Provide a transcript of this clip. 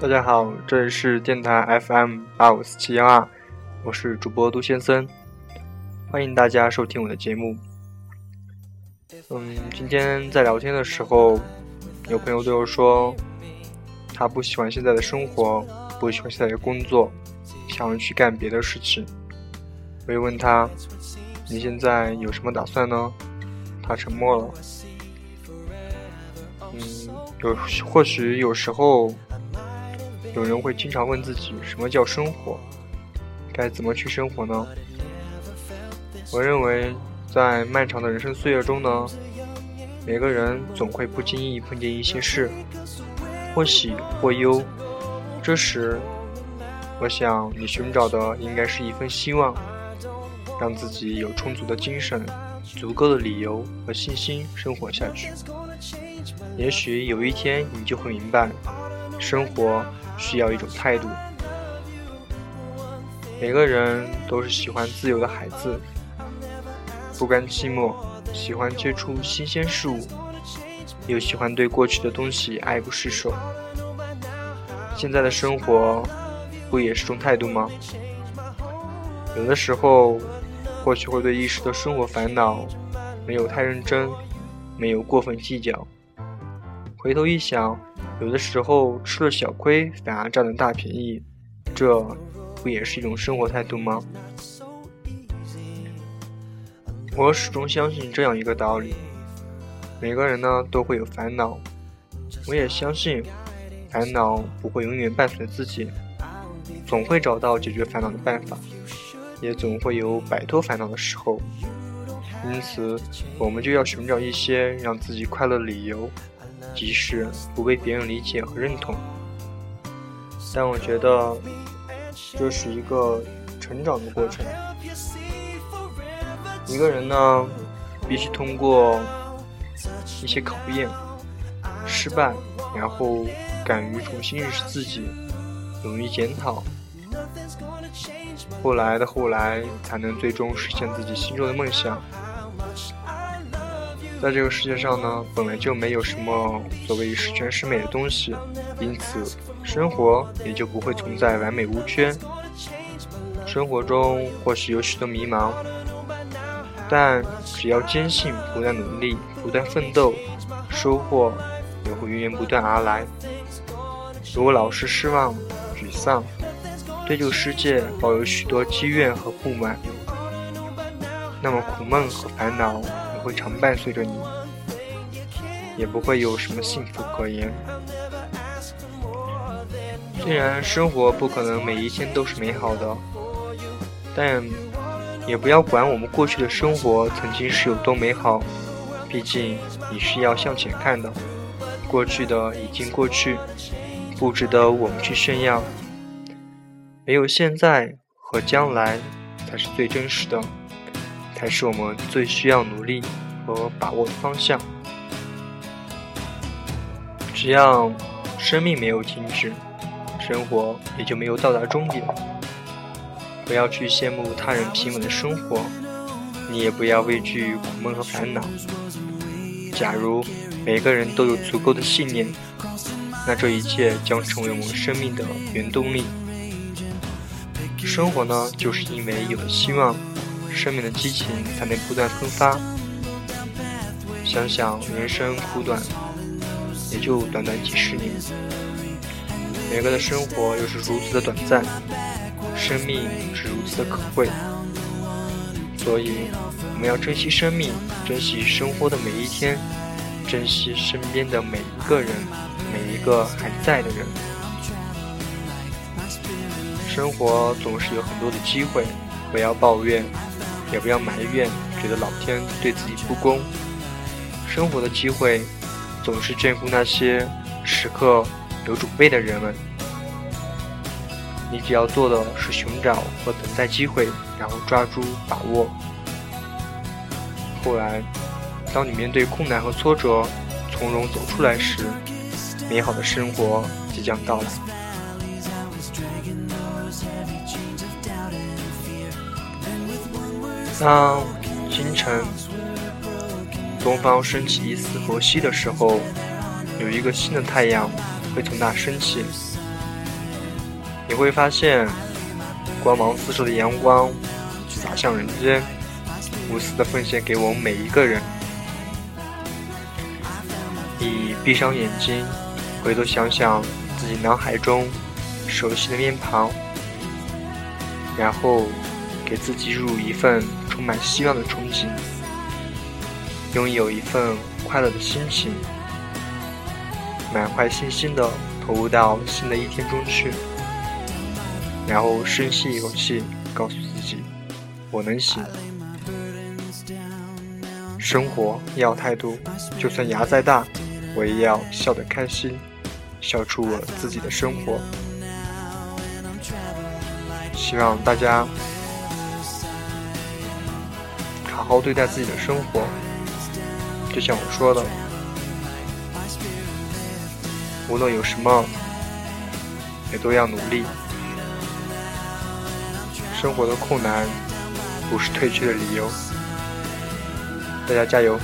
大家好，这里是电台 FM 八五四七幺二，我是主播杜先生，欢迎大家收听我的节目。嗯，今天在聊天的时候，有朋友对我说，他不喜欢现在的生活，不喜欢现在的工作，想要去干别的事情。我又问他，你现在有什么打算呢？他沉默了。嗯，有或许有时候。有人会经常问自己：什么叫生活？该怎么去生活呢？我认为，在漫长的人生岁月中呢，每个人总会不经意碰见一些事，或喜或忧。这时，我想你寻找的应该是一份希望，让自己有充足的精神、足够的理由和信心生活下去。也许有一天，你就会明白，生活。需要一种态度。每个人都是喜欢自由的孩子，不甘寂寞，喜欢接触新鲜事物，又喜欢对过去的东西爱不释手。现在的生活，不也是种态度吗？有的时候，或许会对一时的生活烦恼，没有太认真，没有过分计较。回头一想。有的时候吃了小亏，反而占了大便宜，这不也是一种生活态度吗？我始终相信这样一个道理：每个人呢都会有烦恼，我也相信烦恼不会永远伴随自己，总会找到解决烦恼的办法，也总会有摆脱烦恼的时候。因此，我们就要寻找一些让自己快乐的理由。即使不被别人理解和认同，但我觉得这是一个成长的过程。一个人呢，必须通过一些考验、失败，然后敢于重新认识自己，勇于检讨，后来的后来，才能最终实现自己心中的梦想。在这个世界上呢，本来就没有什么所谓十全十美的东西，因此生活也就不会存在完美无缺。生活中或许有许多迷茫，但只要坚信，不断努力，不断奋斗，收获也会源源不断而来。如果老是失望、沮丧，对这个世界抱有许多积怨和不满，那么苦闷和烦恼。会常伴随着你，也不会有什么幸福可言。虽然生活不可能每一天都是美好的，但也不要管我们过去的生活曾经是有多美好。毕竟你是要向前看的，过去的已经过去，不值得我们去炫耀。没有现在和将来，才是最真实的。才是我们最需要努力和把握的方向。只要生命没有停止，生活也就没有到达终点。不要去羡慕他人平稳的生活，你也不要畏惧苦闷和烦恼。假如每个人都有足够的信念，那这一切将成为我们生命的原动力。生活呢，就是因为有了希望。生命的激情才能不断喷发。想想人生苦短，也就短短几十年，每个的生活又是如此的短暂，生命是如此的可贵。所以，我们要珍惜生命，珍惜生活的每一天，珍惜身边的每一个人，每一个还在的人。生活总是有很多的机会，不要抱怨。也不要埋怨，觉得老天对自己不公。生活的机会总是眷顾那些时刻有准备的人们。你只要做的是寻找和等待机会，然后抓住把握。后来，当你面对困难和挫折，从容走出来时，美好的生活即将到来。当清晨东方升起一丝和熹的时候，有一个新的太阳会从那升起，你会发现，光芒四射的阳光洒向人间，无私的奉献给我们每一个人。你闭上眼睛，回头想想自己脑海中熟悉的面庞，然后给自己入一份充满希望的憧憬，拥有一份快乐的心情，满怀信心的投入到新的一天中去。然后深吸一口气，告诉自己：“我能行。”生活要态度，就算牙再大，我也要笑得开心，笑出我自己的生活。希望大家好好对待自己的生活，就像我说的，无论有什么，也都要努力。生活的困难不是退却的理由，大家加油！